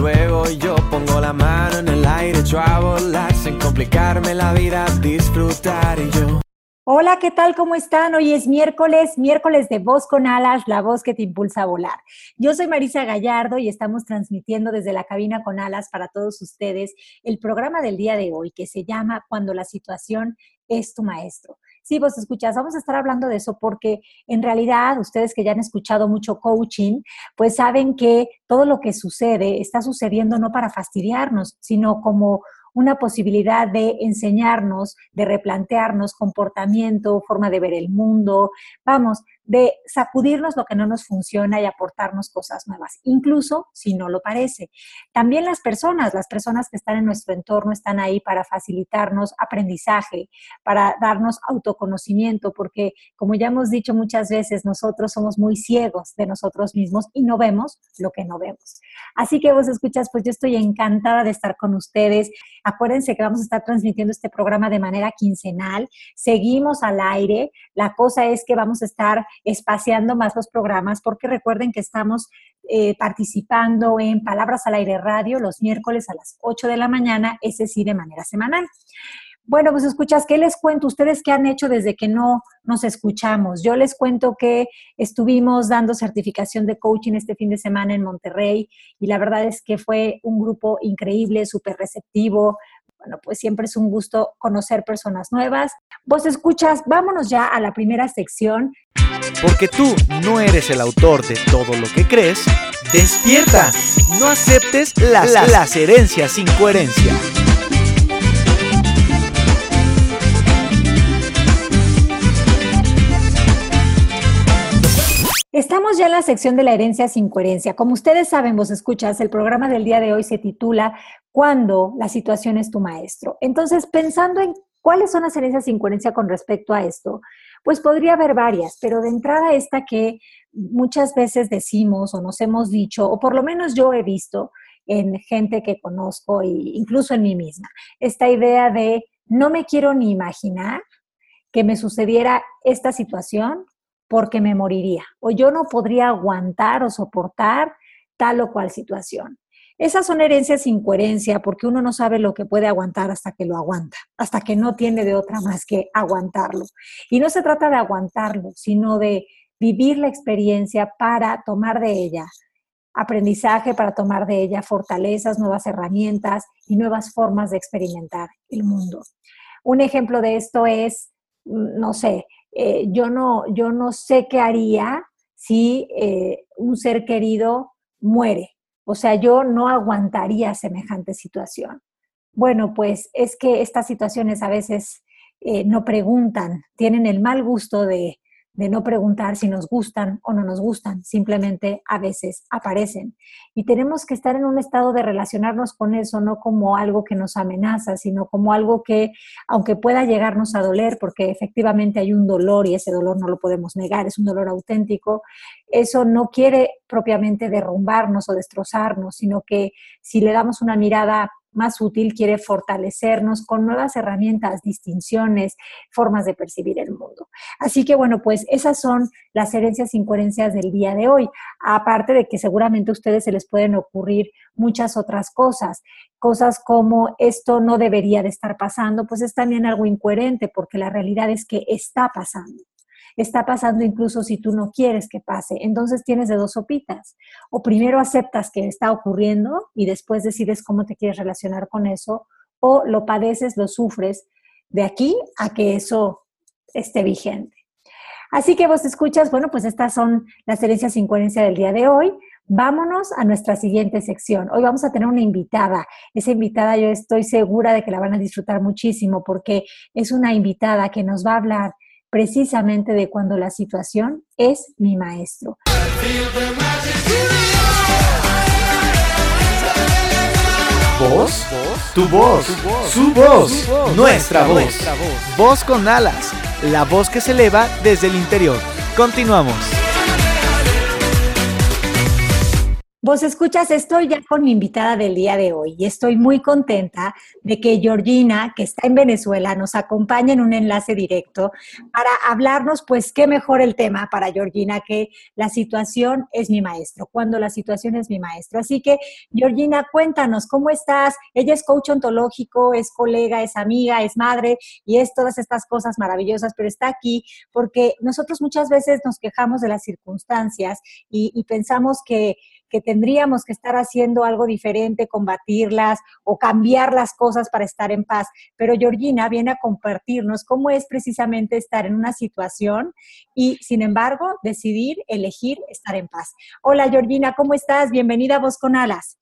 y luego yo pongo la mano en el aire, echo a sin complicarme la vida, disfrutar y yo. Hola, ¿qué tal? ¿Cómo están? Hoy es miércoles, miércoles de Voz con Alas, la voz que te impulsa a volar. Yo soy Marisa Gallardo y estamos transmitiendo desde la cabina con alas para todos ustedes el programa del día de hoy que se llama Cuando la situación es tu maestro. Sí, vos escuchas, vamos a estar hablando de eso porque en realidad ustedes que ya han escuchado mucho coaching, pues saben que todo lo que sucede está sucediendo no para fastidiarnos, sino como una posibilidad de enseñarnos, de replantearnos comportamiento, forma de ver el mundo, vamos, de sacudirnos lo que no nos funciona y aportarnos cosas nuevas, incluso si no lo parece. También las personas, las personas que están en nuestro entorno están ahí para facilitarnos aprendizaje, para darnos autoconocimiento, porque como ya hemos dicho muchas veces, nosotros somos muy ciegos de nosotros mismos y no vemos lo que no vemos. Así que vos escuchas, pues yo estoy encantada de estar con ustedes. Acuérdense que vamos a estar transmitiendo este programa de manera quincenal. Seguimos al aire. La cosa es que vamos a estar espaciando más los programas porque recuerden que estamos eh, participando en Palabras al Aire Radio los miércoles a las 8 de la mañana, ese sí de manera semanal. Bueno, pues escuchas, ¿qué les cuento? ¿Ustedes qué han hecho desde que no nos escuchamos? Yo les cuento que estuvimos dando certificación de coaching este fin de semana en Monterrey y la verdad es que fue un grupo increíble, súper receptivo. Bueno, pues siempre es un gusto conocer personas nuevas. Vos escuchas, vámonos ya a la primera sección. Porque tú no eres el autor de todo lo que crees, despierta. No aceptes las, las herencias sin coherencia. Estamos ya en la sección de la herencia sin coherencia. Como ustedes saben, vos escuchas, el programa del día de hoy se titula Cuando la situación es tu maestro. Entonces, pensando en cuáles son las herencias sin coherencia con respecto a esto, pues podría haber varias, pero de entrada esta que muchas veces decimos o nos hemos dicho, o por lo menos yo he visto en gente que conozco e incluso en mí misma, esta idea de no me quiero ni imaginar que me sucediera esta situación porque me moriría o yo no podría aguantar o soportar tal o cual situación. Esas son herencias sin coherencia porque uno no sabe lo que puede aguantar hasta que lo aguanta, hasta que no tiene de otra más que aguantarlo. Y no se trata de aguantarlo, sino de vivir la experiencia para tomar de ella aprendizaje, para tomar de ella fortalezas, nuevas herramientas y nuevas formas de experimentar el mundo. Un ejemplo de esto es, mm, no sé, eh, yo, no, yo no sé qué haría si eh, un ser querido muere. O sea, yo no aguantaría semejante situación. Bueno, pues es que estas situaciones a veces eh, no preguntan, tienen el mal gusto de de no preguntar si nos gustan o no nos gustan, simplemente a veces aparecen. Y tenemos que estar en un estado de relacionarnos con eso, no como algo que nos amenaza, sino como algo que, aunque pueda llegarnos a doler, porque efectivamente hay un dolor y ese dolor no lo podemos negar, es un dolor auténtico, eso no quiere propiamente derrumbarnos o destrozarnos, sino que si le damos una mirada más útil, quiere fortalecernos con nuevas herramientas, distinciones, formas de percibir el mundo. Así que bueno, pues esas son las herencias incoherencias del día de hoy, aparte de que seguramente a ustedes se les pueden ocurrir muchas otras cosas, cosas como esto no debería de estar pasando, pues es también algo incoherente porque la realidad es que está pasando está pasando incluso si tú no quieres que pase. Entonces tienes de dos sopitas. O primero aceptas que está ocurriendo y después decides cómo te quieres relacionar con eso, o lo padeces, lo sufres de aquí a que eso esté vigente. Así que vos escuchas, bueno, pues estas son las herencias sin coherencia del día de hoy. Vámonos a nuestra siguiente sección. Hoy vamos a tener una invitada. Esa invitada yo estoy segura de que la van a disfrutar muchísimo porque es una invitada que nos va a hablar precisamente de cuando la situación es mi maestro. Voz tu voz, su voz, nuestra voz. Voz con alas, la voz que se eleva desde el interior. Continuamos. Vos escuchas, estoy ya con mi invitada del día de hoy y estoy muy contenta de que Georgina, que está en Venezuela, nos acompañe en un enlace directo para hablarnos, pues qué mejor el tema para Georgina que la situación es mi maestro, cuando la situación es mi maestro. Así que, Georgina, cuéntanos, ¿cómo estás? Ella es coach ontológico, es colega, es amiga, es madre y es todas estas cosas maravillosas, pero está aquí porque nosotros muchas veces nos quejamos de las circunstancias y, y pensamos que que tendríamos que estar haciendo algo diferente, combatirlas o cambiar las cosas para estar en paz. Pero Georgina viene a compartirnos cómo es precisamente estar en una situación y, sin embargo, decidir, elegir estar en paz. Hola Georgina, ¿cómo estás? Bienvenida a Voz con Alas.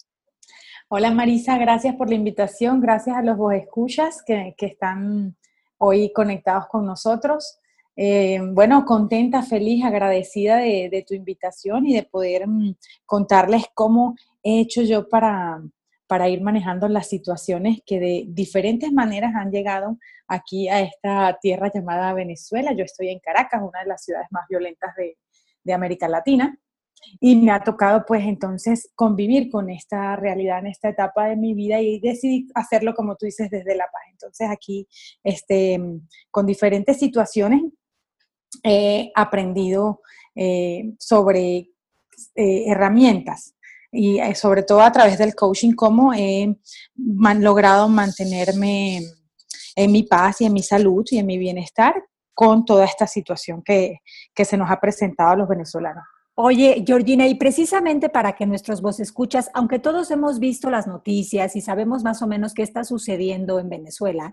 Hola Marisa, gracias por la invitación, gracias a los vos escuchas que, que están hoy conectados con nosotros. Eh, bueno, contenta, feliz, agradecida de, tu invitación y de poder mm, contarles cómo he hecho yo para, para ir manejando las situaciones que de diferentes maneras han llegado aquí a esta tierra llamada Venezuela. Yo estoy en Caracas, una de las ciudades más violentas de, de América Latina. Y me ha tocado pues entonces convivir con esta realidad en esta etapa de mi vida y decidí hacerlo como tú dices desde la paz. Entonces aquí este, con diferentes situaciones he aprendido eh, sobre eh, herramientas y eh, sobre todo a través del coaching, cómo he logrado mantenerme en mi paz y en mi salud y en mi bienestar con toda esta situación que, que se nos ha presentado a los venezolanos. Oye, Georgina, y precisamente para que nuestros voces escuchas, aunque todos hemos visto las noticias y sabemos más o menos qué está sucediendo en Venezuela,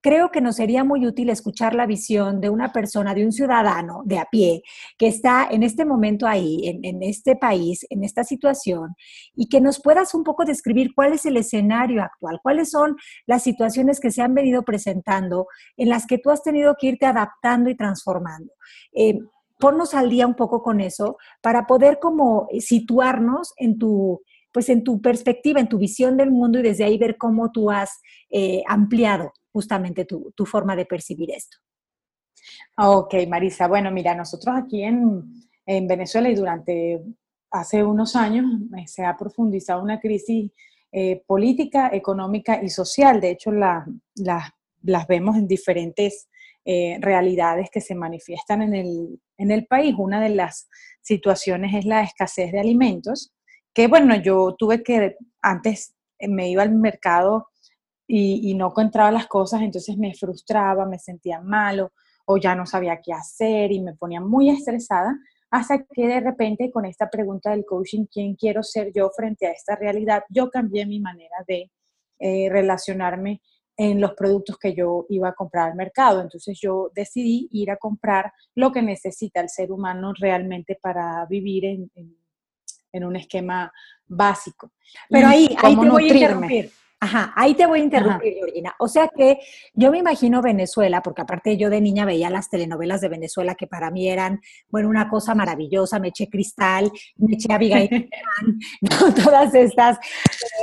creo que nos sería muy útil escuchar la visión de una persona, de un ciudadano de a pie, que está en este momento ahí, en, este país, en esta situación, y que nos puedas un poco describir cuál es el escenario actual, cuáles son las situaciones que se han venido presentando, en las que tú has tenido que irte adaptando y transformando. Eh, ponnos al día un poco con eso para poder como situarnos en tu, pues en tu perspectiva, en tu visión del mundo y desde ahí ver cómo tú has eh, ampliado justamente tu, forma de percibir esto. Ok, Marisa. Bueno, mira, nosotros aquí en, Venezuela y durante hace unos años eh, se ha profundizado una crisis eh, política, económica y social. De hecho, las vemos en diferentes eh, realidades que se manifiestan en el, en el país. Una de las situaciones es la escasez de alimentos, que bueno, yo tuve que, antes me iba al mercado y, no encontraba las cosas, entonces me frustraba, me sentía malo o ya no sabía qué hacer y me ponía muy estresada hasta que de repente con esta pregunta del coaching, ¿quién quiero ser yo frente a esta realidad? Yo cambié mi manera de eh, relacionarme en los productos que yo iba a comprar al mercado. Entonces yo decidí ir a comprar lo que necesita el ser humano realmente para vivir en, en, un esquema básico. Pero ahí, ahí te voy a interrumpir. Ajá, ahí te voy a interrumpir, Georgina. O sea que yo me imagino Venezuela, porque aparte yo de niña veía las telenovelas de Venezuela que para mí eran, bueno, una cosa maravillosa. Me eché Cristal, me eché Abigail, ¿no? todas estas.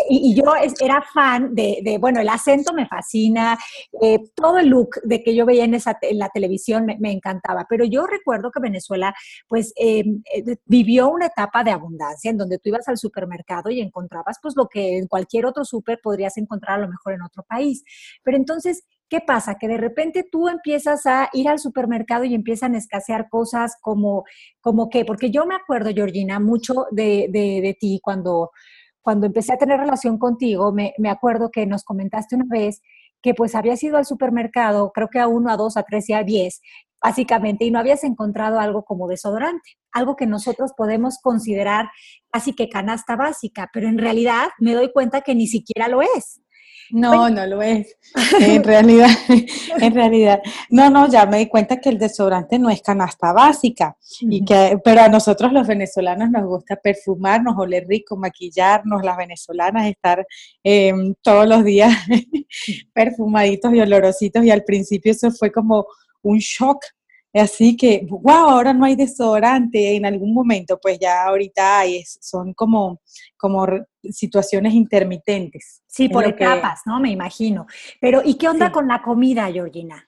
Y, yo era fan de, bueno, el acento me fascina, eh, todo el look de que yo veía en, esa, la televisión me, encantaba. Pero yo recuerdo que Venezuela, pues, em, eh, vivió una etapa de abundancia en donde tú ibas al supermercado y encontrabas, pues, lo que en cualquier otro súper podría encontrar a lo mejor en otro país. Pero entonces, ¿qué pasa? Que de repente tú empiezas a ir al supermercado y empiezan a escasear cosas como, como qué, porque yo me acuerdo, Georgina, mucho de, de, ti cuando, cuando empecé a tener relación contigo, me, me acuerdo que nos comentaste una vez que pues habías ido al supermercado, creo que a uno, a dos, a tres y a diez, básicamente, y no habías encontrado algo como desodorante, algo que nosotros podemos considerar casi que canasta básica, pero en realidad me doy cuenta que ni siquiera lo es. No, no lo es. En realidad, en realidad, no, no, ya me di cuenta que el desodorante no es canasta básica, y que, pero a nosotros los venezolanos nos gusta perfumarnos, oler rico, maquillarnos, las venezolanas estar em, todos los días perfumaditos y olorositos, y al principio eso fue como un shock Así que, wow, ahora no hay desodorante. En algún momento, pues ya ahorita hay, son como, como situaciones intermitentes. Sí, por etapas, ¿no? Me imagino. Pero, ¿y qué onda con la comida, Georgina?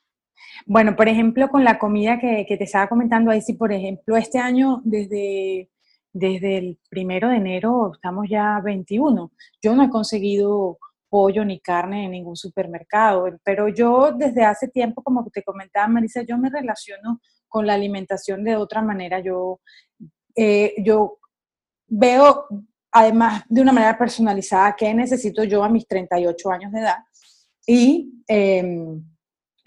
Bueno, por ejemplo, con la comida que, que, te estaba comentando ahí, sí, por ejemplo, este año, desde, desde el primero de enero, estamos ya 21. Yo no he conseguido pollo ni carne en ningún supermercado, pero yo desde hace tiempo, como te comentaba Marisa, yo me relaciono con la alimentación de otra manera. Yo, eh, yo veo, además, de una manera personalizada, qué necesito yo a mis 38 años de edad. Y, em,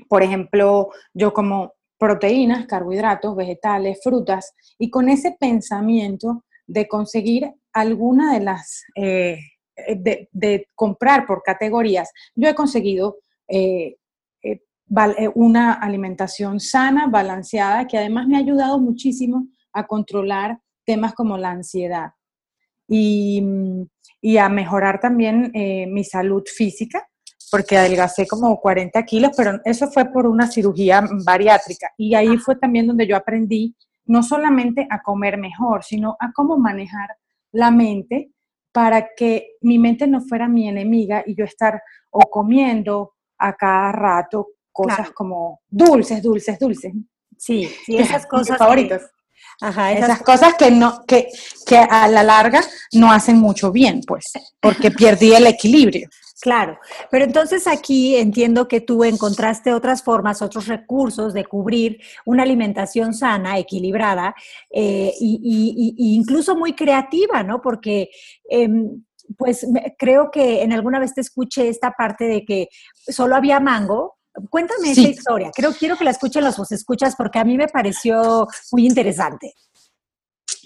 por ejemplo, yo como proteínas, carbohidratos, vegetales, frutas, y con ese pensamiento de conseguir alguna de las eh, eh, de, comprar por categorías, yo he conseguido eh, eh, una alimentación sana, balanceada, que además me ha ayudado muchísimo a controlar temas como la ansiedad y, y a mejorar también mi salud física, porque adelgacé como 40 kilos, pero eso fue por una cirugía bariátrica. Y ahí fue también donde yo aprendí no solamente a comer mejor, sino a cómo manejar la mente para que mi mente no fuera mi enemiga y yo estar o comiendo a cada rato cosas como dulces, dulces, dulces. Sí, sí, esas cosas. favoritas. Ajá, esas, cosas que no, que, que a la larga no hacen mucho bien, pues, porque perdí el equilibrio. Claro, pero entonces aquí entiendo que tú encontraste otras formas, otros recursos de cubrir una alimentación sana, equilibrada e incluso muy creativa, ¿no? Porque em, pues creo que en alguna vez te escuché esta parte de que solo había mango. Cuéntame esa historia. Creo quiero que la escuchen los vos escuchas porque a mí me pareció muy interesante.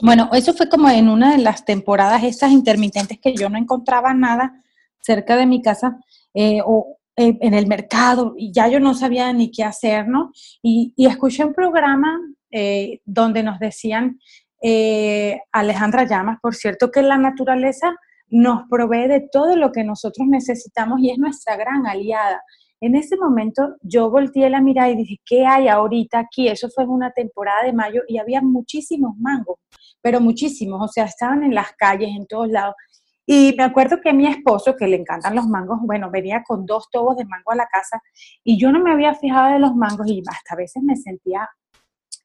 Bueno, eso fue como en una de las temporadas estas intermitentes que yo no encontraba nada cerca de mi casa eh, o eh, en el mercado y ya yo no sabía ni qué hacer, ¿no? Y, escuché un programa eh, donde nos decían, Alejandra Llamas, por cierto, que la naturaleza nos provee de todo lo que nosotros necesitamos y es nuestra gran aliada. En ese momento yo volteé la mirada y dije, ¿qué hay ahorita aquí? Eso fue en una temporada de mayo y había muchísimos mangos, pero muchísimos, o sea, estaban en las calles, en todos lados. Y me acuerdo que mi esposo, que le encantan los mangos, bueno, venía con dos tobos de mango a la casa y yo no me había fijado de los mangos y hasta a veces me sentía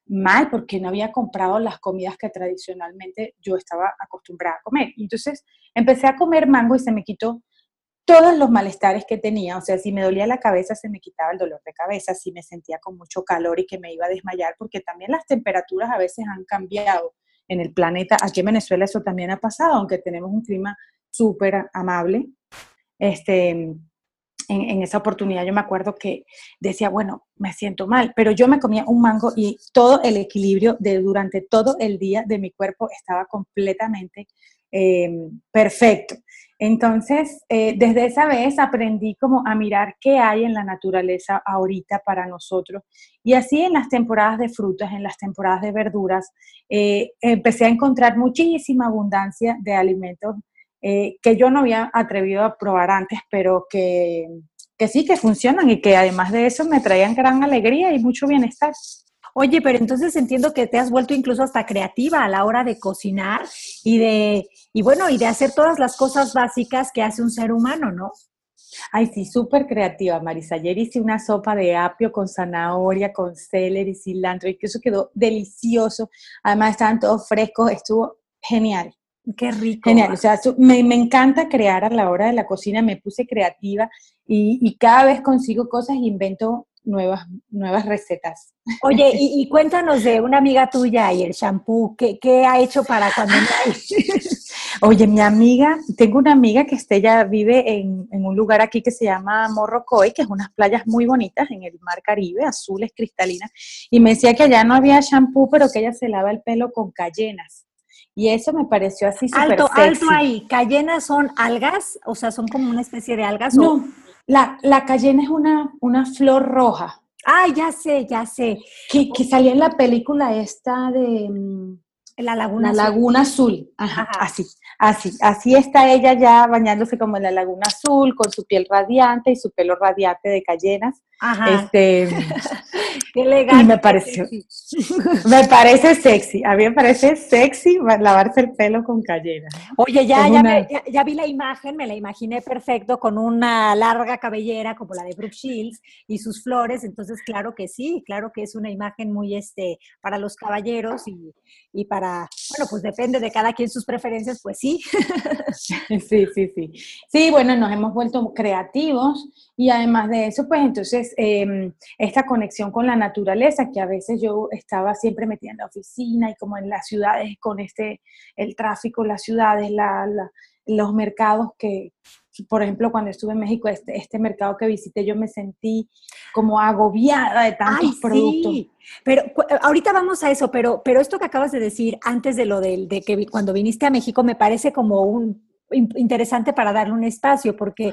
mal porque no había comprado las comidas que tradicionalmente yo estaba acostumbrada a comer. Entonces empecé a comer mango y se me quitó todos los malestares que tenía. O sea, si me dolía la cabeza, se me quitaba el dolor de cabeza, si me sentía con mucho calor y que me iba a desmayar, porque también las temperaturas a veces han cambiado en el planeta. Aquí en Venezuela eso también ha pasado, aunque tenemos un clima súper amable. Este, en, esa oportunidad yo me acuerdo que decía, bueno, me siento mal, pero yo me comía un mango y todo el equilibrio de durante todo el día de mi cuerpo estaba completamente em, perfecto. Entonces, eh, desde esa vez aprendí como a mirar qué hay en la naturaleza ahorita para nosotros. Y así en las temporadas de frutas, en las temporadas de verduras, eh, empecé a encontrar muchísima abundancia de alimentos eh, que yo no había atrevido a probar antes, pero que, que sí, que funcionan y que además de eso me traían gran alegría y mucho bienestar. Oye, pero entonces entiendo que te has vuelto incluso hasta creativa a la hora de cocinar y de, y bueno, y de hacer todas las cosas básicas que hace un ser humano, ¿no? Ay, sí, súper creativa, Marisa. Ayer hice una sopa de apio con zanahoria, con celery, cilantro, y que eso quedó delicioso. Además, estaban todos frescos, estuvo genial. Qué rico. Genial, o sea, me, me, encanta crear a la hora de la cocina, me puse creativa y, y cada vez consigo cosas e invento nuevas, nuevas recetas. Oye, y, cuéntanos de una amiga tuya y el shampoo, ¿qué, qué ha hecho para cuando no hay? Oye, mi amiga, tengo una amiga que este, ella vive en, en, un lugar aquí que se llama Morrocoy, que es unas playas muy bonitas en el mar Caribe, azules, cristalinas, y me decía que allá no había shampoo, pero que ella se lava el pelo con cayenas. Y eso me pareció así súper Alto, alto ahí. ¿Cayenas son algas? O sea, son como una especie de algas. No, la, la cayena es una, una flor roja. Ah, ya sé, ya sé. Que, que salía en la película esta de... Mm, la Laguna la Laguna Azul. Ajá, así, así. Así está ella ya bañándose como en la Laguna Azul, con su piel radiante y su pelo radiante de cayenas. Este, y me pareció, me parece sexy. A mí me parece sexy lavarse el pelo con cayena. Oye, ya, ya, ya, vi la imagen, me la imaginé perfecto con una larga cabellera como la de Brooke Shields y sus flores. Entonces, claro que sí, claro que es una imagen muy este para los caballeros y, y para, bueno, pues depende de cada quien sus preferencias, pues sí. Sí, sí, sí. Sí, bueno, nos hemos vuelto creativos y además de eso, pues entonces em, esta conexión con la naturaleza, que a veces yo estaba siempre metida en la oficina y como en las ciudades con este, el tráfico, las ciudades, la, los mercados que, por ejemplo, cuando estuve en México, este, este mercado que visité, yo me sentí como agobiada de tantos productos. Sí. Pero ahorita vamos a eso, pero, pero esto que acabas de decir antes de lo de, de que cuando viniste a México me parece como un interesante para darle un espacio, porque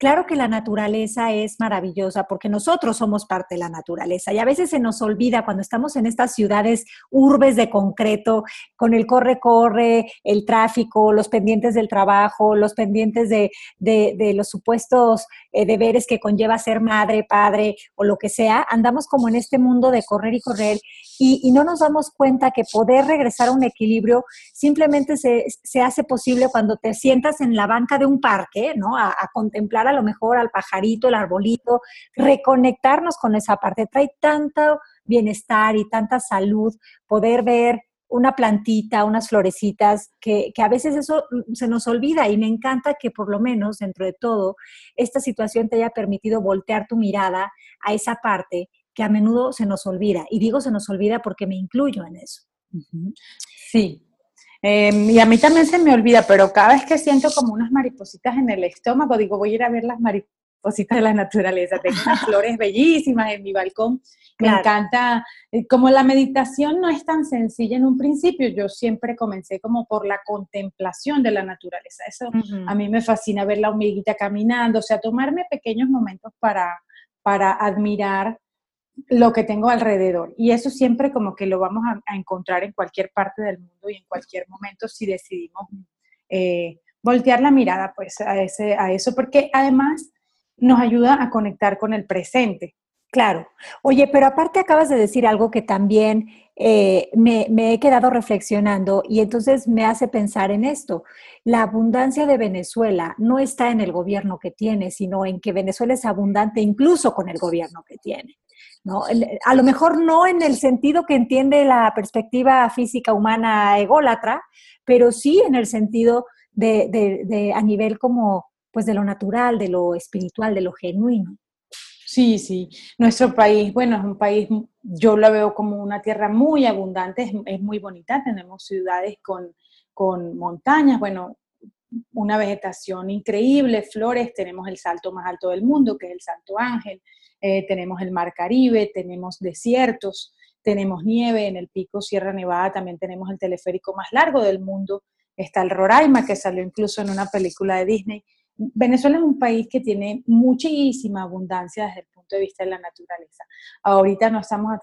Claro que la naturaleza es maravillosa porque nosotros somos parte de la naturaleza y a veces se nos olvida cuando estamos en estas ciudades urbes de concreto, con el corre-corre, el tráfico, los pendientes del trabajo, los pendientes de, los supuestos eh, deberes que conlleva ser madre, padre o lo que sea, andamos como en este mundo de correr y correr y, no nos damos cuenta que poder regresar a un equilibrio simplemente se, hace posible cuando te sientas en la banca de un parque, ¿no? A contemplar a lo mejor al pajarito, el arbolito, reconectarnos con esa parte. Trae tanto bienestar y tanta salud poder ver una plantita, unas florecitas, que, a veces eso se nos olvida y me encanta que por lo menos dentro de todo esta situación te haya permitido voltear tu mirada a esa parte que a menudo se nos olvida. Y digo se nos olvida porque me incluyo en eso. Sí, Em, y a mí también se me olvida, pero cada vez que siento como unas maripositas en el estómago, digo, voy a ir a ver las maripositas de la naturaleza. Tengo unas flores bellísimas en mi balcón. Me encanta, eh, como la meditación no es tan sencilla en un principio, yo siempre comencé como por la contemplación de la naturaleza. Eso a mí me fascina ver la hormiguita caminando, o sea, tomarme pequeños momentos para, para admirar lo que tengo alrededor. Y eso siempre como que lo vamos a, encontrar en cualquier parte del mundo y en cualquier momento si decidimos eh, voltear la mirada pues a, ese, a eso, porque además nos ayuda a conectar con el presente. Claro. Oye, pero aparte acabas de decir algo que también eh, me, me, he quedado reflexionando y entonces me hace pensar en esto. La abundancia de Venezuela no está en el gobierno que tiene, sino en que Venezuela es abundante incluso con el gobierno que tiene. ¿No? A lo mejor no en el sentido que entiende la perspectiva física humana ególatra, pero sí en el sentido de, a nivel como, pues de lo natural, de lo espiritual, de lo genuino. Sí, sí. Nuestro país, bueno, es un país, yo lo veo como una tierra muy abundante, es, muy bonita. Tenemos ciudades con, con, montañas, bueno, una vegetación increíble, flores. Tenemos el salto más alto del mundo, que es el Santo Ángel. Eh, tenemos el Mar Caribe, tenemos desiertos, tenemos nieve en el pico Sierra Nevada, también tenemos el teleférico más largo del mundo, está el Roraima, que salió incluso en una película de Disney. Venezuela es un país que tiene muchísima abundancia desde el punto de vista de la naturaleza. Ahorita no estamos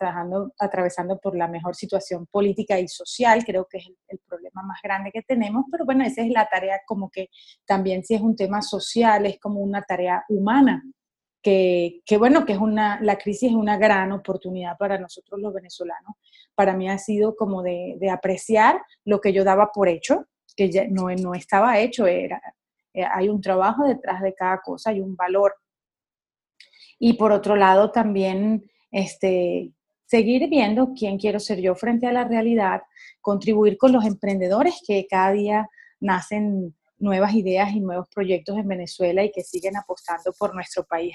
atravesando por la mejor situación política y social, creo que es el, el, problema más grande que tenemos, pero bueno, esa es la tarea como que también si es un tema social, es como una tarea humana que, bueno, que es una, la crisis es una gran oportunidad para nosotros los venezolanos. Para mí ha sido como de, apreciar lo que yo daba por hecho, que ya no, no estaba hecho, era, eh, hay un trabajo detrás de cada cosa, hay un valor. Y por otro lado también este, seguir viendo quién quiero ser yo frente a la realidad, contribuir con los emprendedores que cada día nacen nuevas ideas y nuevos proyectos en Venezuela y que siguen apostando por nuestro país.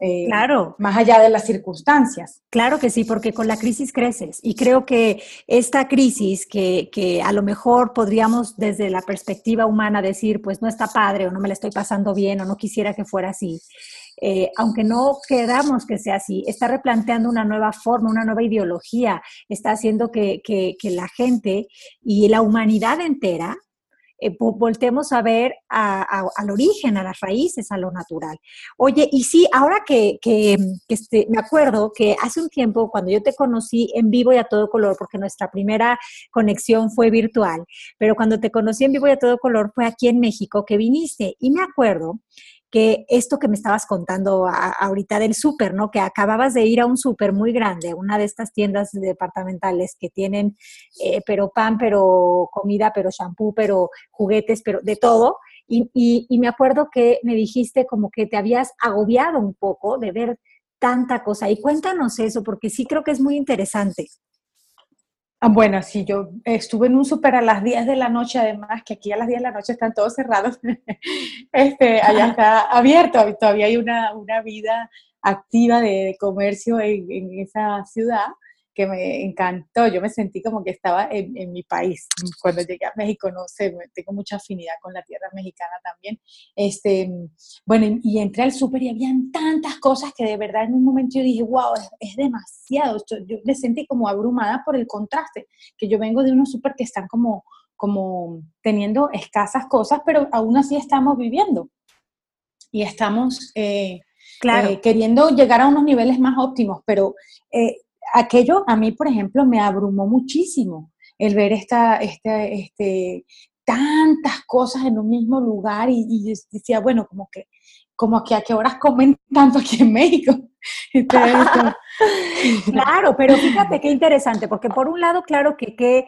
Eh, claro. Más allá de las circunstancias. Claro que sí, porque con la crisis creces. Y creo que esta crisis, que, que a lo mejor podríamos desde la perspectiva humana decir, pues no está padre o no me la estoy pasando bien o no quisiera que fuera así. Eh, aunque no queramos que sea así, está replanteando una nueva forma, una nueva ideología, está haciendo que, que, que la gente y la humanidad entera eh, voltemos a ver al origen, a las raíces, a lo natural. Oye, y sí, ahora que, este, me acuerdo que hace un tiempo, cuando yo te conocí en vivo y a todo color, porque nuestra primera conexión fue virtual, pero cuando te conocí en vivo y a todo color fue aquí en México que viniste. Y me acuerdo que esto que me estabas contando ahorita del súper, ¿no? Que acababas de ir a un súper muy grande, una de estas tiendas departamentales que tienen, eh, pero pan, pero comida, pero shampoo, pero juguetes, pero de todo. Y, y me acuerdo que me dijiste como que te habías agobiado un poco de ver tanta cosa. Y cuéntanos eso, porque sí creo que es muy interesante. Ah, bueno, sí, yo estuve en un súper a las 10 de la noche, además, que aquí a las 10 de la noche están todos cerrados. este, allá está abierto, todavía hay una, una vida activa de, comercio en, en, esa ciudad que me encantó. Yo me sentí como que estaba en, en, mi país. Cuando llegué a México, no sé, tengo mucha afinidad con la tierra mexicana también. Este, bueno, y entré al súper y habían tantas cosas que de verdad en un momento yo dije, wow, es, demasiado. Yo, me sentí como abrumada por el contraste, que yo vengo de unos súper que están como, como teniendo escasas cosas, pero aún así estamos viviendo. Y estamos... Eh, claro. Eh, queriendo llegar a unos niveles más óptimos, pero eh, aquello a mí, por ejemplo, me abrumó muchísimo el ver esta, este, este, tantas cosas en un mismo lugar y, decía, bueno, como que, como que a qué horas comen tanto aquí en México. claro, pero fíjate qué interesante, porque por un lado, claro que, que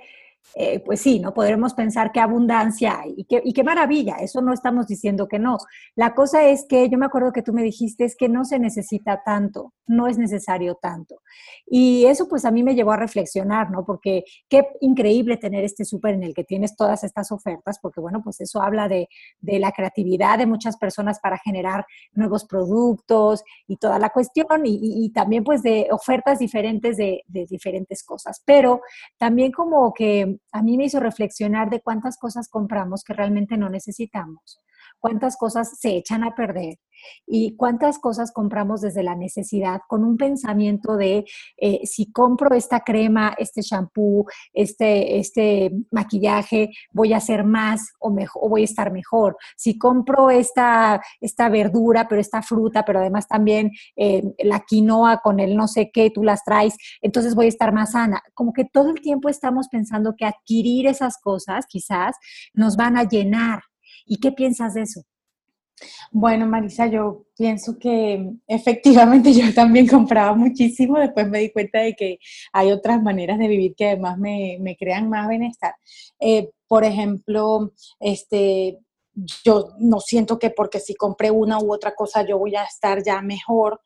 eh, pues sí, ¿no? Podremos pensar qué abundancia hay y qué, y qué maravilla, eso no estamos diciendo que no. La cosa es que yo me acuerdo que tú me dijiste es que no se necesita tanto, no es necesario tanto. Y eso pues a mí me llevó a reflexionar, ¿no? Porque qué increíble tener este súper en el que tienes todas estas ofertas, porque bueno, pues eso habla de, de la creatividad de muchas personas para generar nuevos productos y toda la cuestión, y, también pues de ofertas diferentes de diferentes cosas. Pero también como que a mí me hizo reflexionar de cuántas cosas compramos que realmente no necesitamos, cuántas cosas se echan a perder y cuántas cosas compramos desde la necesidad con un pensamiento de eh, si compro esta crema, este shampoo, este, este maquillaje, voy a ser más o, mejor, voy a estar mejor. Si compro esta, esta verdura, pero esta fruta, pero además también eh, la quinoa con el no sé qué, tú las traes, entonces voy a estar más sana. Como que todo el tiempo estamos pensando que adquirir esas cosas quizás nos van a llenar. ¿Y qué piensas de eso? Bueno, Marisa, yo pienso que efectivamente yo también compraba muchísimo, después me di cuenta de que hay otras maneras de vivir que además me, crean más bienestar. Eh, por ejemplo, este, yo no siento que porque si compré una u otra cosa yo voy a estar ya mejor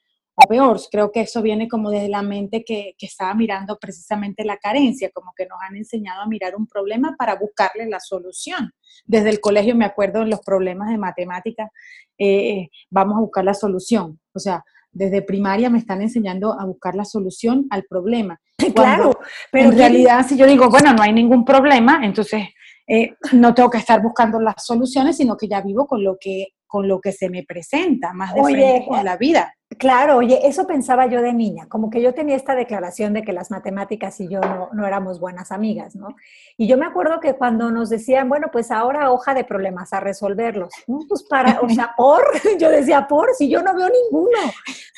peor. Creo que eso viene como desde la mente que, estaba mirando precisamente la carencia, como que nos han enseñado a mirar un problema para buscarle la solución. Desde el colegio me acuerdo en los problemas de matemáticas, eh, vamos a buscar la solución. O sea, desde primaria me están enseñando a buscar la solución al problema. claro, pero en realidad si yo digo, bueno, no hay ningún problema, entonces eh, no tengo que estar buscando las soluciones, sino que ya vivo con lo que con lo que se me presenta, más de frente con la vida. Claro, oye, eso pensaba yo de niña, como que yo tenía esta declaración de que las matemáticas y yo no, éramos buenas amigas, ¿no? Y yo me acuerdo que cuando nos decían, bueno, pues ahora hoja de problemas a resolverlos, ¿no? Pues para, o sea, por, yo decía, por, si yo no veo ninguno,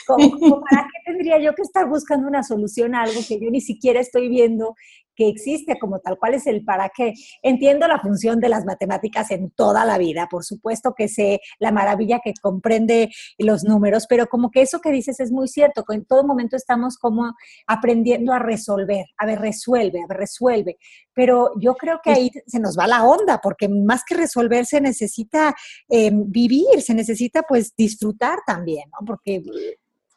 ¿para qué tendría yo que estar buscando una solución a algo que yo ni siquiera estoy viendo que existe como tal, cuál es el para qué. Entiendo la función de las matemáticas en toda la vida, por supuesto que sé la maravilla que comprende los números, pero como que eso que dices es muy cierto, que en todo momento estamos como aprendiendo a resolver, a ver, resuelve, a ver, resuelve. Pero yo creo que ahí se nos va la onda, porque más que resolver se necesita em, vivir, se necesita pues disfrutar también, ¿no? Porque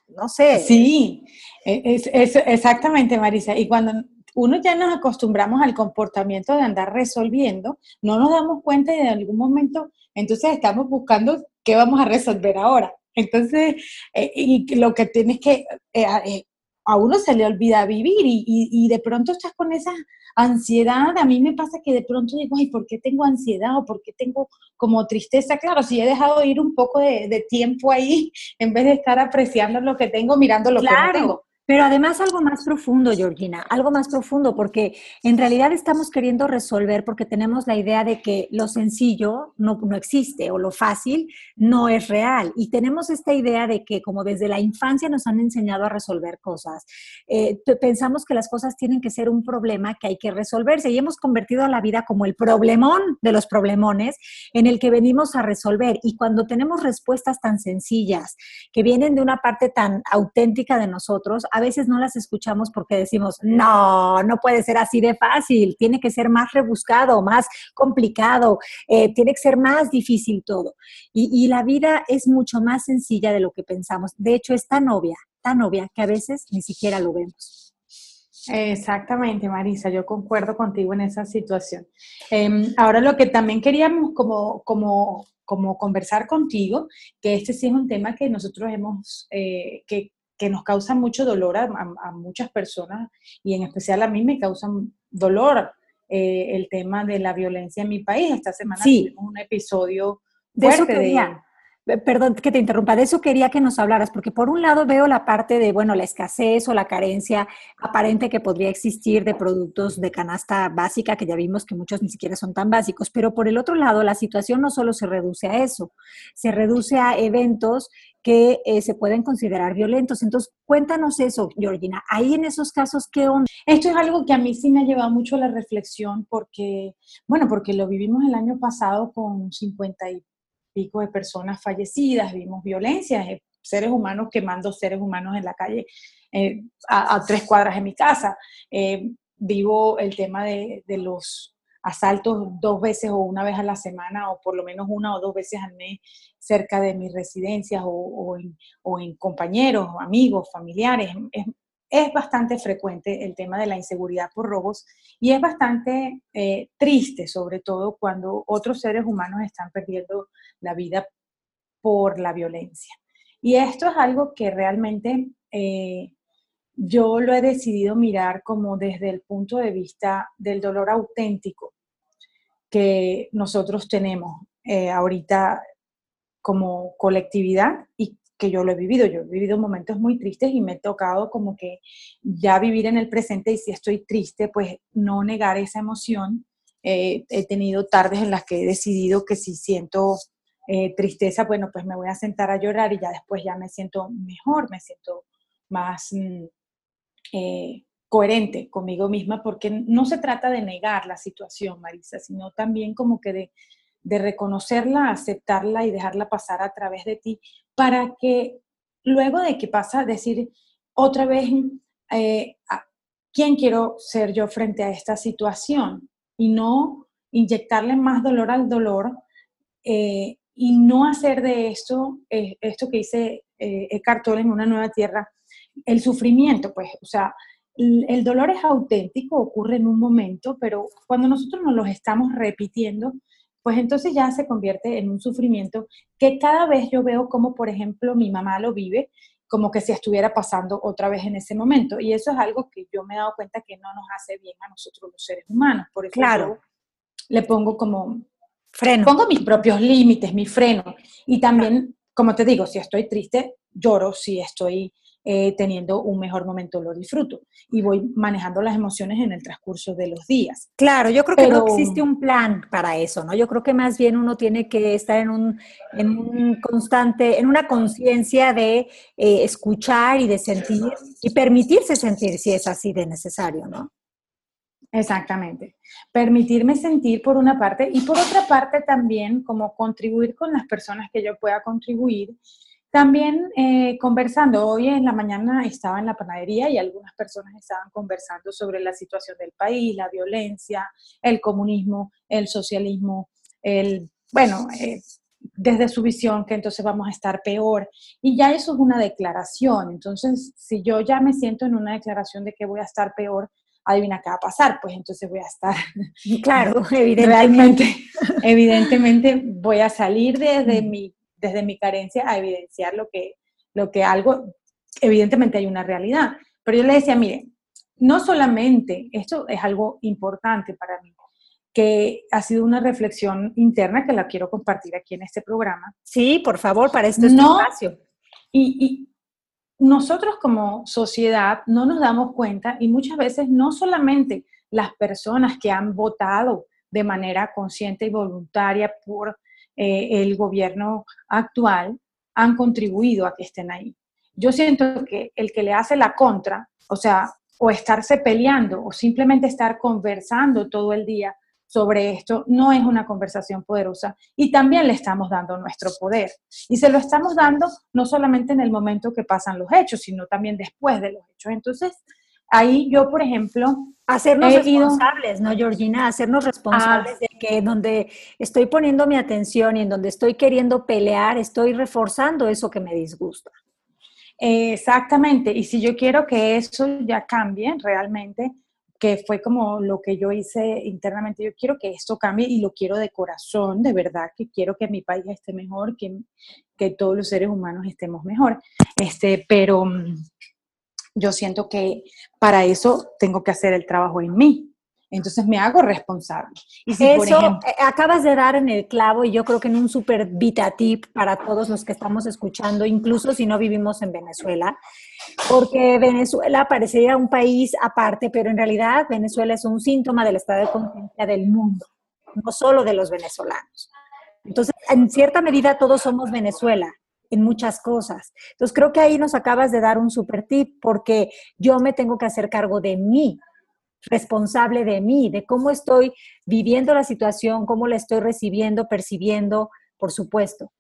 no sé. Sí, e, es, es, exactamente, Marisa. Y cuando uno ya nos acostumbramos al comportamiento de andar resolviendo, no nos damos cuenta y en algún momento, entonces estamos buscando qué vamos a resolver ahora. Entonces, eh, y lo que tienes que, eh, eh, a uno se le olvida vivir y, de pronto estás con esa ansiedad. A mí me pasa que de pronto digo, ay, ¿por qué tengo ansiedad o por qué tengo como tristeza? Claro, si he dejado ir un poco de, tiempo ahí en vez de estar apreciando lo que tengo, mirando lo que no tengo. Pero además algo más profundo, Georgina, algo más profundo, porque en realidad estamos queriendo resolver porque tenemos la idea de que lo sencillo no, no existe o lo fácil no es real. Y tenemos esta idea de que como desde la infancia nos han enseñado a resolver cosas, eh, pensamos que las cosas tienen que ser un problema que hay que resolverse y hemos convertido a la vida como el problemón de los problemones en el que venimos a resolver. Y cuando tenemos respuestas tan sencillas que vienen de una parte tan auténtica de nosotros, a veces no las escuchamos porque decimos, no, no puede ser así de fácil, tiene que ser más rebuscado, más complicado, eh, tiene que ser más difícil todo. Y, y la vida es mucho más sencilla de lo que pensamos. De hecho, es tan obvia, tan obvia que a veces ni siquiera lo vemos. Exactamente, Marisa, yo concuerdo contigo en esa situación. Em, ahora lo que también queríamos como, como, como conversar contigo, que este sí es un tema que nosotros hemos, eh, que, que nos causa mucho dolor a, muchas personas y en especial a mí me causa dolor eh, el tema de la violencia en mi país. Esta semana tuvimos un episodio fuerte de, de, Perdón que te interrumpa, de eso quería que nos hablaras, porque por un lado veo la parte de, bueno, la escasez o la carencia aparente que podría existir de productos de canasta básica, que ya vimos que muchos ni siquiera son tan básicos, pero por el otro lado, la situación no solo se reduce a eso, se reduce a eventos que eh, se pueden considerar violentos. Entonces, cuéntanos eso, Georgina. Ahí en esos casos, ¿qué onda? Esto es algo que a mí sí me ha llevado mucho la reflexión porque, bueno, porque lo vivimos el año pasado con 50 y pico de personas fallecidas, vimos violencia, seres humanos quemando seres humanos en la calle eh, a, tres cuadras de mi casa. Eh, vivo el tema de, los asaltos dos veces o una vez a la semana o por lo menos una o dos veces al mes cerca de mis residencias o, en, compañeros, amigos, familiares. Es, es bastante frecuente el tema de la inseguridad por robos y es bastante eh, triste, sobre todo cuando otros seres humanos están perdiendo la vida por la violencia. Y esto es algo que realmente eh, yo lo he decidido mirar como desde el punto de vista del dolor auténtico que nosotros tenemos eh, ahorita como colectividad y que yo lo he vivido. Yo he vivido momentos muy tristes y me he tocado como que ya vivir en el presente y si estoy triste, pues no negar esa emoción. Eh, he tenido tardes en las que he decidido que si siento eh, tristeza, bueno, pues me voy a sentar a llorar y ya después ya me siento mejor, me siento más mm, eh, coherente conmigo misma, porque no se trata de negar la situación, Marisa, sino también como que de de reconocerla, aceptarla y dejarla pasar a través de ti, para que luego de que pasa, decir otra vez, eh, ¿quién quiero ser yo frente a esta situación? Y no inyectarle más dolor al dolor eh, y no hacer de esto, eh, esto que dice Eckhart en Una Nueva Tierra, el sufrimiento, pues, o sea, el dolor es auténtico, ocurre en un momento, pero cuando nosotros nos lo estamos repitiendo, pues entonces ya se convierte en un sufrimiento que cada vez yo veo como, por ejemplo, mi mamá lo vive, como que si estuviera pasando otra vez en ese momento. Y eso es algo que yo me he dado cuenta que no nos hace bien a nosotros los seres humanos. Por eso claro. le pongo como freno. Pongo mis propios límites, mi freno. Y también, como te digo, si estoy triste, lloro, si estoy eh, teniendo un mejor momento, lo disfruto. Y voy manejando las emociones en el transcurso de los días. Claro, yo creo que no existe un plan para eso, ¿no? Yo creo que más bien uno tiene que estar en un, en un constante, en una conciencia de eh, escuchar y de sentir y permitirse sentir si es así de necesario, ¿no? Exactamente. Permitirme sentir por una parte y por otra parte también como contribuir con las personas que yo pueda contribuir también eh, conversando, hoy en la mañana estaba en la panadería y algunas personas estaban conversando sobre la situación del país, la violencia, el comunismo, el socialismo, el, bueno, eh, desde su visión que entonces vamos a estar peor. Y ya eso es una declaración. Entonces, si yo ya me siento en una declaración de que voy a estar peor, adivina qué va a pasar, pues entonces voy a estar. Claro, evidentemente. Realmente, evidentemente voy a salir desde mi desde mi carencia a evidenciar lo que, lo que algo, evidentemente hay una realidad. Pero yo le decía, mire, no solamente, esto es algo importante para mí, que ha sido una reflexión interna que la quiero compartir aquí en este programa. Sí, por favor, para este no, espacio. Y, nosotros como sociedad no nos damos cuenta y muchas veces no solamente las personas que han votado de manera consciente y voluntaria por eh, el gobierno actual han contribuido a que estén ahí. Yo siento que el que le hace la contra, o sea, o estarse peleando o simplemente estar conversando todo el día sobre esto, no es una conversación poderosa y también le estamos dando nuestro poder. Y se lo estamos dando no solamente en el momento que pasan los hechos, sino también después de los hechos. Entonces, ahí yo, por ejemplo, hacernos responsables, ¿no, Georgina? Hacernos responsables de que donde estoy poniendo mi atención y en donde estoy queriendo pelear, estoy reforzando eso que me disgusta. Exactamente, y si yo quiero que eso ya cambie realmente, que fue como lo que yo hice internamente, yo quiero que esto cambie y lo quiero de corazón, de verdad, que quiero que mi país esté mejor, que, que todos los seres humanos estemos mejor, este, pero mm, yo siento que para eso tengo que hacer el trabajo en mí. Entonces me hago responsable. Y si, Eso eh, acabas de dar en el clavo y yo creo que en un super vita tip para todos los que estamos escuchando, incluso si no vivimos en Venezuela, porque Venezuela parecería un país aparte, pero en realidad Venezuela es un síntoma del estado de conciencia del mundo, no solo de los venezolanos. Entonces, en cierta medida todos somos Venezuela en muchas cosas. Entonces, creo que ahí nos acabas de dar un super tip porque yo me tengo que hacer cargo de mí, responsable de mí, de cómo estoy viviendo la situación, cómo la estoy recibiendo, percibiendo, por supuesto.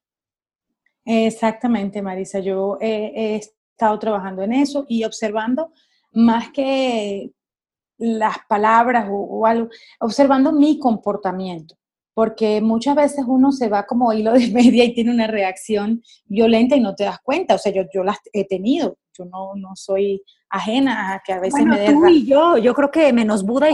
Exactamente, Marisa. Yo he, estado trabajando en eso y observando más que las palabras o, algo, observando mi comportamiento porque muchas veces uno se va como hilo de media y tiene una reacción violenta y no te das cuenta. O sea, yo, yo las he tenido, yo no, no soy ajena a que a veces me dé tú y yo, yo creo que menos Buda y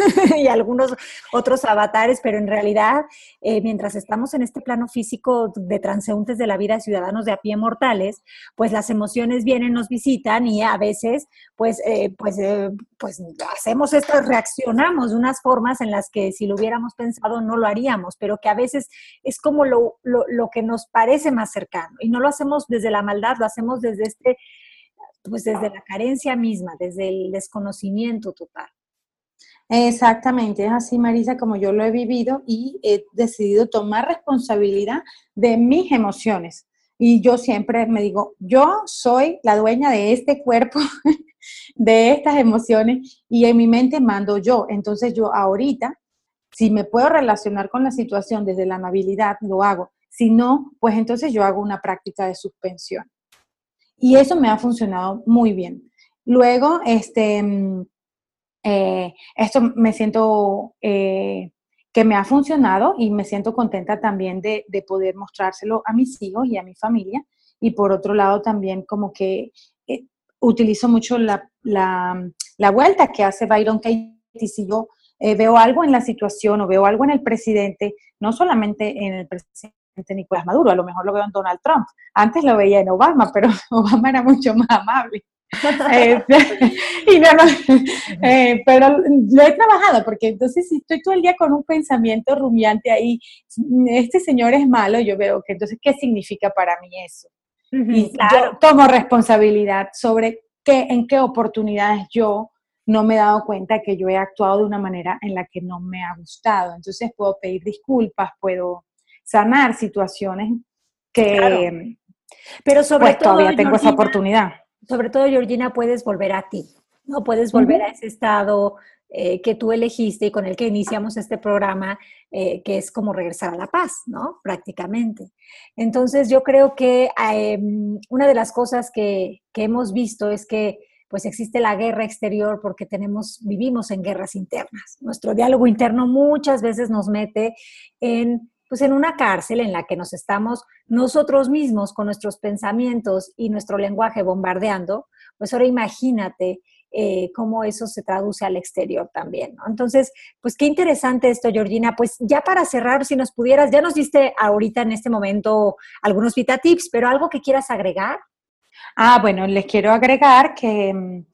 y algunos otros avatares, pero en realidad, eh, mientras estamos en este plano físico de transeúntes de la vida, ciudadanos de a pie mortales, pues las emociones vienen, nos visitan y a veces, pues, eh, pues, eh, pues hacemos esto, reaccionamos de unas formas en las que si lo hubiéramos pensado no lo haríamos, pero que a veces es como lo, lo, lo que nos parece más cercano y no lo hacemos desde la maldad, lo hacemos desde este pues desde la carencia misma, desde el desconocimiento total. Exactamente, es así, Marisa, como yo lo he vivido y he decidido tomar responsabilidad de mis emociones. Y yo siempre me digo, yo soy la dueña de este cuerpo, de estas emociones, y en mi mente mando yo. Entonces yo ahorita, si me puedo relacionar con la situación desde la amabilidad, lo hago. Si no, pues entonces yo hago una práctica de suspensión. Y eso me ha funcionado muy bien. Luego, este, mm, eh, esto me siento eh, que me ha funcionado y me siento contenta también de, poder mostrárselo a mis hijos y a mi familia. Y por otro lado, también como que eh, utilizo mucho la, la, vuelta que hace Byron Katie. Si yo veo algo en la situación o veo algo en el presidente, no solamente en el presidente, Nicolás Maduro, a lo mejor lo veo en Donald Trump. Antes lo veía en Obama, pero Obama era mucho más amable. Eh, eh, pero lo he trabajado porque entonces si estoy todo el día con un pensamiento rumiante ahí, este señor es malo, yo veo que entonces, ¿qué significa para mí eso? y yo tomo responsabilidad sobre qué, en qué oportunidades yo no me he dado cuenta que yo he actuado de una manera en la que no me ha gustado. Entonces puedo pedir disculpas, puedo sanar situaciones que... Pero sobre pues, todo, todavía tengo esa oportunidad. Sobre todo, Georgina, puedes volver a ti, ¿no? Puedes volver a ese estado eh, que tú elegiste y con el que iniciamos este programa, eh, que es como regresar a la paz, ¿no? Prácticamente. Entonces, yo creo que em, una de las cosas que, que hemos visto es que pues existe la guerra exterior porque tenemos, vivimos en guerras internas. Nuestro diálogo interno muchas veces nos mete en pues en una cárcel en la que nos estamos nosotros mismos con nuestros pensamientos y nuestro lenguaje bombardeando, pues ahora imagínate eh, cómo eso se traduce al exterior también. Entonces, pues qué interesante esto, Georgina. Pues ya para cerrar, si nos pudieras, ya nos diste ahorita en este momento algunos Vita Tips, pero algo que quieras agregar. Ah, bueno, les quiero agregar que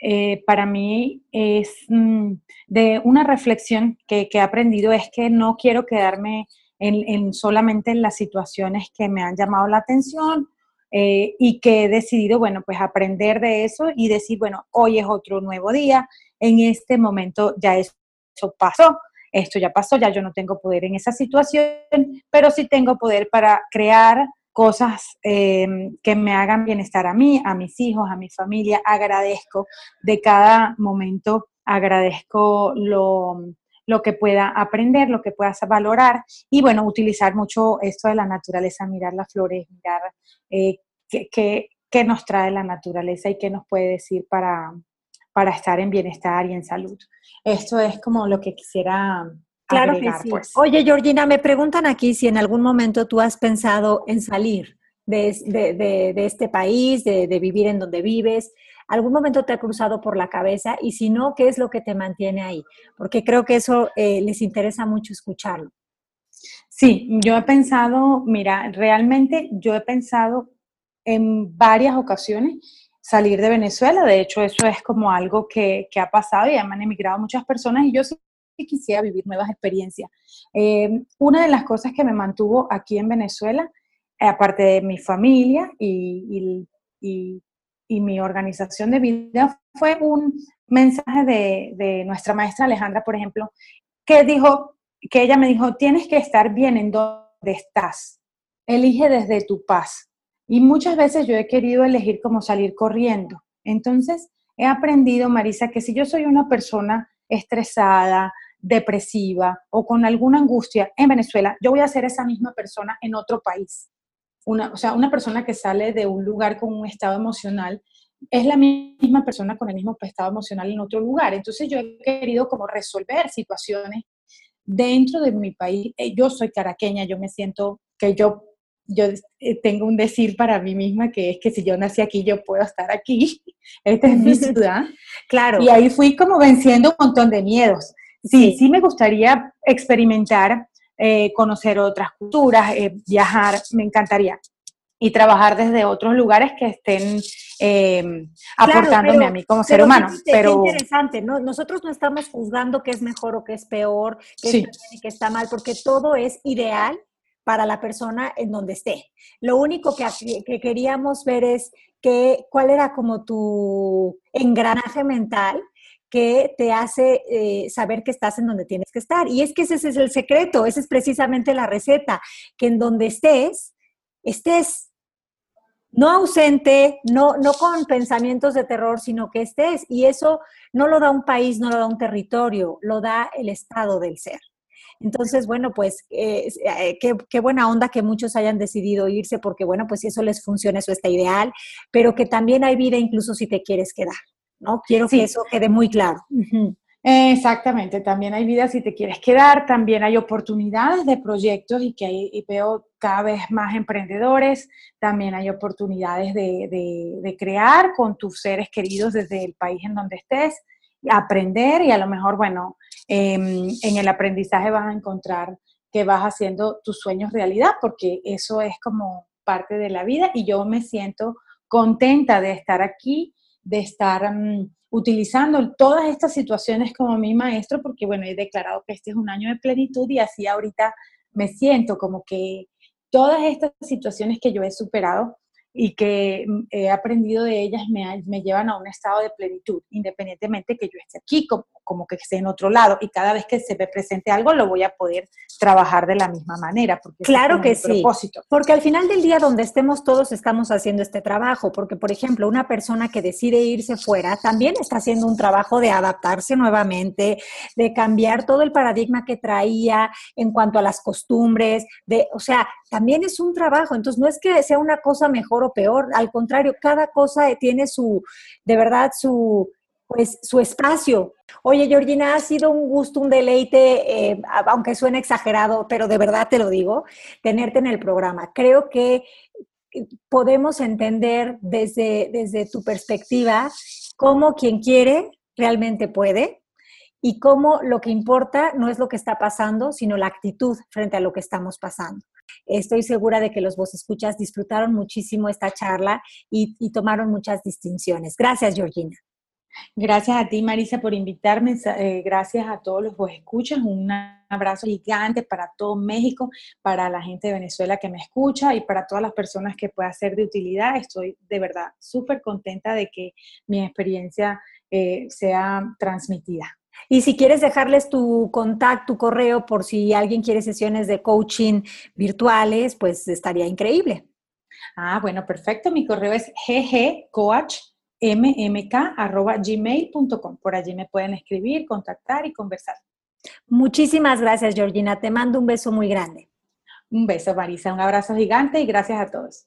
eh, para mí es mm, de una reflexión que he aprendido es que no quiero quedarme en, solamente en las situaciones que me han llamado la atención eh, y que he decidido, bueno, pues aprender de eso y decir, bueno, hoy es otro nuevo día, en este momento ya eso pasó, esto ya pasó, ya yo no tengo poder en esa situación, pero sí tengo poder para crear cosas em, que me hagan bienestar a mí, a mis hijos, a mi familia. Agradezco de cada momento, agradezco lo, lo que pueda aprender, lo que puedas valorar y bueno, utilizar mucho esto de la naturaleza, mirar las flores, mirar eh, qué, nos trae la naturaleza y qué nos puede decir para, para estar en bienestar y en salud. Esto es como lo que quisiera Claro que sí. Pues. Oye, Georgina, me preguntan aquí si en algún momento tú has pensado en salir de, de este país, de, vivir en donde vives algún momento te ha cruzado por la cabeza y si no, ¿qué es lo que te mantiene ahí? Porque creo que eso eh, les interesa mucho escucharlo. Sí, yo he pensado, mira, realmente yo he pensado en varias ocasiones salir de Venezuela, de hecho eso es como algo que, ha pasado y han emigrado muchas personas y yo sí quisiera vivir nuevas experiencias. Eh, una de las cosas que me mantuvo aquí en Venezuela, aparte de mi familia y mi organización de vida fue un mensaje de, nuestra maestra Alejandra, por ejemplo, que dijo, que ella me dijo, tienes que estar bien en donde estás, elige desde tu paz. Y muchas veces yo he querido elegir como salir corriendo. Entonces, he aprendido, Marisa, que si yo soy una persona estresada, depresiva o con alguna angustia en Venezuela, yo voy a ser esa misma persona en otro país una, o sea, una persona que sale de un lugar con un estado emocional es la misma persona con el mismo estado emocional en otro lugar. Entonces yo he querido como resolver situaciones dentro de mi país. Eh, yo soy caraqueña, yo me siento que yo, yo eh, tengo un decir para mí misma que es que si yo nací aquí, yo puedo estar aquí. Esta es mi ciudad. claro. Y ahí fui como venciendo un montón de miedos. Sí, sí me gustaría experimentar eh, conocer otras culturas, eh, viajar, me encantaría. Y trabajar desde otros lugares que estén eh, aportándome a mí como ser humano. pero interesante, ¿no? Nosotros no estamos juzgando qué es mejor o qué es peor, qué está está mal, porque todo es ideal para la persona en donde esté. Lo único que, que queríamos ver es que, cuál era como tu engranaje mental que te hace eh, saber que estás en donde tienes que estar. Y es que ese es el secreto, esa es precisamente la receta, que en donde estés, estés no ausente, no, no con pensamientos de terror, sino que estés. Y eso no lo da un país, no lo da un territorio, lo da el estado del ser. Entonces, bueno, pues eh, eh, qué, qué, buena onda que muchos hayan decidido irse porque, bueno, pues si eso les funciona, eso está ideal, pero que también hay vida incluso si te quieres quedar. ¿No? Quiero que eso quede muy claro. Exactamente, también hay vida si te quieres quedar, también hay oportunidades de proyectos y que hay, veo cada vez más emprendedores, también hay oportunidades de, crear con tus seres queridos desde el país en donde estés, aprender y a lo mejor, bueno, em, en el aprendizaje vas a encontrar que vas haciendo tus sueños realidad, porque eso es como parte de la vida y yo me siento contenta de estar aquí de estar mm, utilizando todas estas situaciones como mi maestro, porque bueno, he declarado que este es un año de plenitud y así ahorita me siento como que todas estas situaciones que yo he superado y que mm, he aprendido de ellas me, me, llevan a un estado de plenitud, independientemente que yo esté aquí, como, como, que esté en otro lado. Y cada vez que se me presente algo, lo voy a poder trabajar de la misma manera. Porque claro que sí. Propósito. Porque al final del día, donde estemos todos, estamos haciendo este trabajo. Porque, por ejemplo, una persona que decide irse fuera también está haciendo un trabajo de adaptarse nuevamente, de cambiar todo el paradigma que traía en cuanto a las costumbres, de, o sea, también es un trabajo. Entonces, no es que sea una cosa mejor peor, al contrario, cada cosa tiene su, de verdad, su, pues, su espacio. Oye, Georgina, ha sido un gusto, un deleite, eh, aunque suene exagerado, pero de verdad te lo digo, tenerte en el programa. Creo que podemos entender desde, desde tu perspectiva cómo quien quiere realmente puede y cómo lo que importa no es lo que está pasando, sino la actitud frente a lo que estamos pasando. Estoy segura de que los vos escuchas disfrutaron muchísimo esta charla y, tomaron muchas distinciones. Gracias, Georgina. Gracias a ti, Marisa, por invitarme. Eh, gracias a todos los que escuchan. Un abrazo gigante para todo México, para la gente de Venezuela que me escucha y para todas las personas que pueda ser de utilidad. Estoy de verdad súper contenta de que mi experiencia eh, sea transmitida. Y si quieres dejarles tu contacto, tu correo, por si alguien quiere sesiones de coaching virtuales, pues estaría increíble. Ah, bueno, perfecto. Mi correo es ggcoachmmk.gmail.com. Por allí me pueden escribir, contactar y conversar. Muchísimas gracias, Georgina. Te mando un beso muy grande. Un beso, Marisa. Un abrazo gigante y gracias a todos.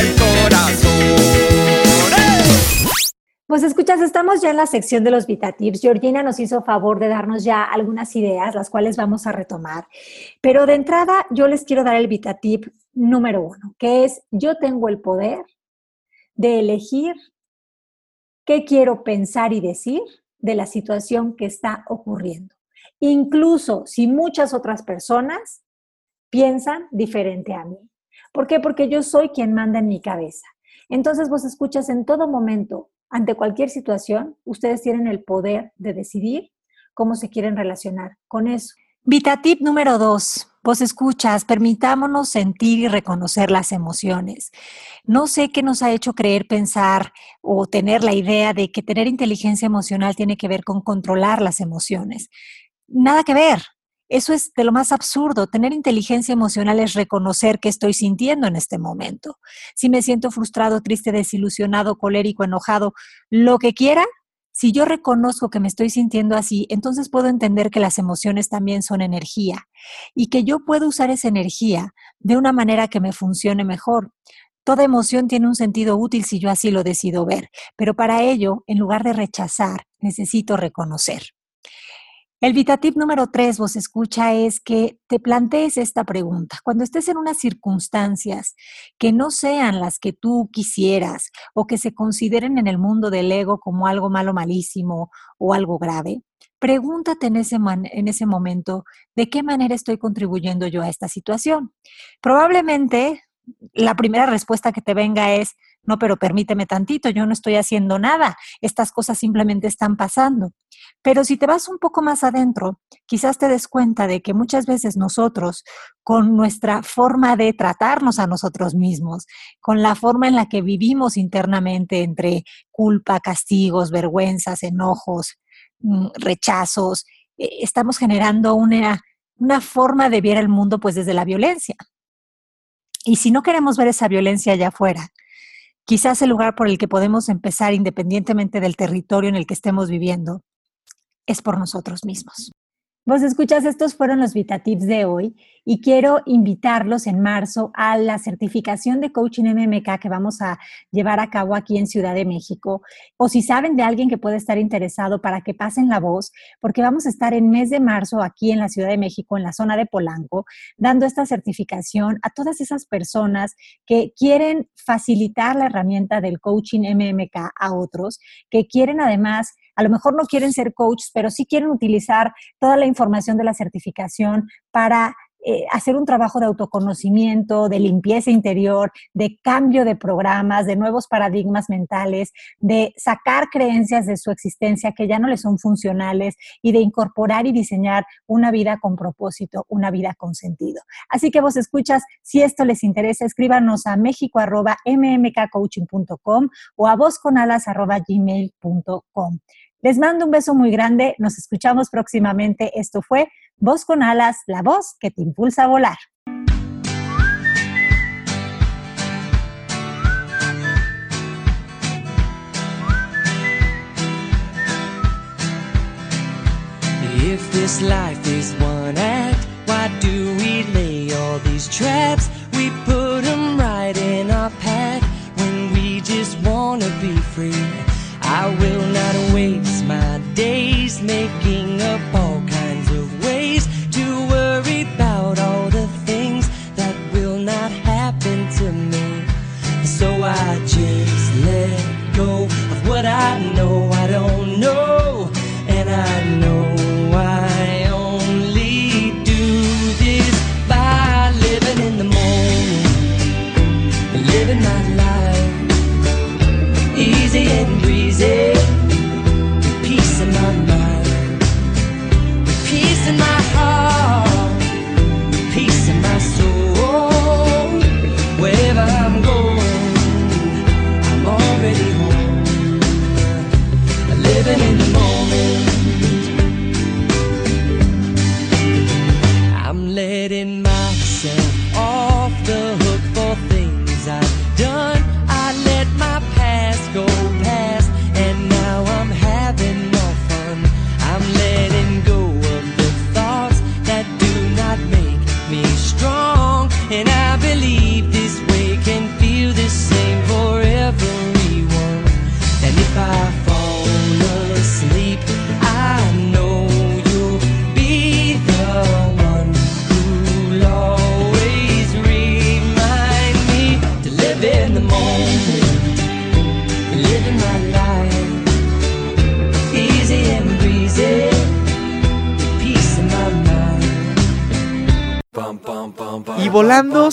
el corazón. Pues escuchas, estamos ya en la sección de los VitaTips. Georgina nos hizo favor de darnos ya algunas ideas, las cuales vamos a retomar. Pero de entrada, yo les quiero dar el VitaTip número uno, que es yo tengo el poder de elegir qué quiero pensar y decir de la situación que está ocurriendo. Incluso si muchas otras personas piensan diferente a mí. ¿Por qué? Porque yo soy quien manda en mi cabeza. Entonces vos escuchas en todo momento ante cualquier situación, ustedes tienen el poder de decidir cómo se quieren relacionar con eso. Vitatip número dos. Vos escuchas, permitámonos sentir y reconocer las emociones. No sé qué nos ha hecho creer, pensar o tener la idea de que tener inteligencia emocional tiene que ver con controlar las emociones. Nada que ver. Eso es de lo más absurdo. Tener inteligencia emocional es reconocer qué estoy sintiendo en este momento. Si me siento frustrado, triste, desilusionado, colérico, enojado, lo que quiera, si yo reconozco que me estoy sintiendo así, entonces puedo entender que las emociones también son energía y que yo puedo usar esa energía de una manera que me funcione mejor. Toda emoción tiene un sentido útil si yo así lo decido ver, pero para ello, en lugar de rechazar, necesito reconocer. El VitaTip número tres, vos escucha, es que te plantees esta pregunta. Cuando estés en unas circunstancias que no sean las que tú quisieras o que se consideren en el mundo del ego como algo malo, malísimo o algo grave, pregúntate en ese, en ese momento de qué manera estoy contribuyendo yo a esta situación. Probablemente la primera respuesta que te venga es, no, pero permíteme tantito, yo no estoy haciendo nada, estas cosas simplemente están pasando. Pero si te vas un poco más adentro, quizás te des cuenta de que muchas veces nosotros, con nuestra forma de tratarnos a nosotros mismos, con la forma en la que vivimos internamente entre culpa, castigos, vergüenzas, enojos, mm, rechazos, eh, estamos generando una, una forma de ver el mundo pues desde la violencia. Y si no queremos ver esa violencia allá afuera, quizás el lugar por el que podemos empezar, independientemente del territorio en el que estemos viviendo, es por nosotros mismos. Vos escuchas, estos fueron los VitaTips de hoy y quiero invitarlos en marzo a la certificación de coaching MMK que vamos a llevar a cabo aquí en Ciudad de México. O si saben de alguien que puede estar interesado para que pasen la voz, porque vamos a estar en mes de marzo aquí en la Ciudad de México, en la zona de Polanco, dando esta certificación a todas esas personas que quieren facilitar la herramienta del coaching MMK a otros, que quieren además a lo mejor no quieren ser coaches, pero sí quieren utilizar toda la información de la certificación para eh, hacer un trabajo de autoconocimiento, de limpieza interior, de cambio de programas, de nuevos paradigmas mentales, de sacar creencias de su existencia que ya no les son funcionales y de incorporar y diseñar una vida con propósito, una vida con sentido. Así que vos escuchas, si esto les interesa, escríbanos a mexico.mmkcoaching.com o a vozconalas.gmail.com. Les mando un beso muy grande, nos escuchamos próximamente. Esto fue Voz con alas, la voz que te impulsa a volar. If this life is one act, why do we lay all these traps? We put them right in our path when we just wanna be free. I will not waste my days making I know.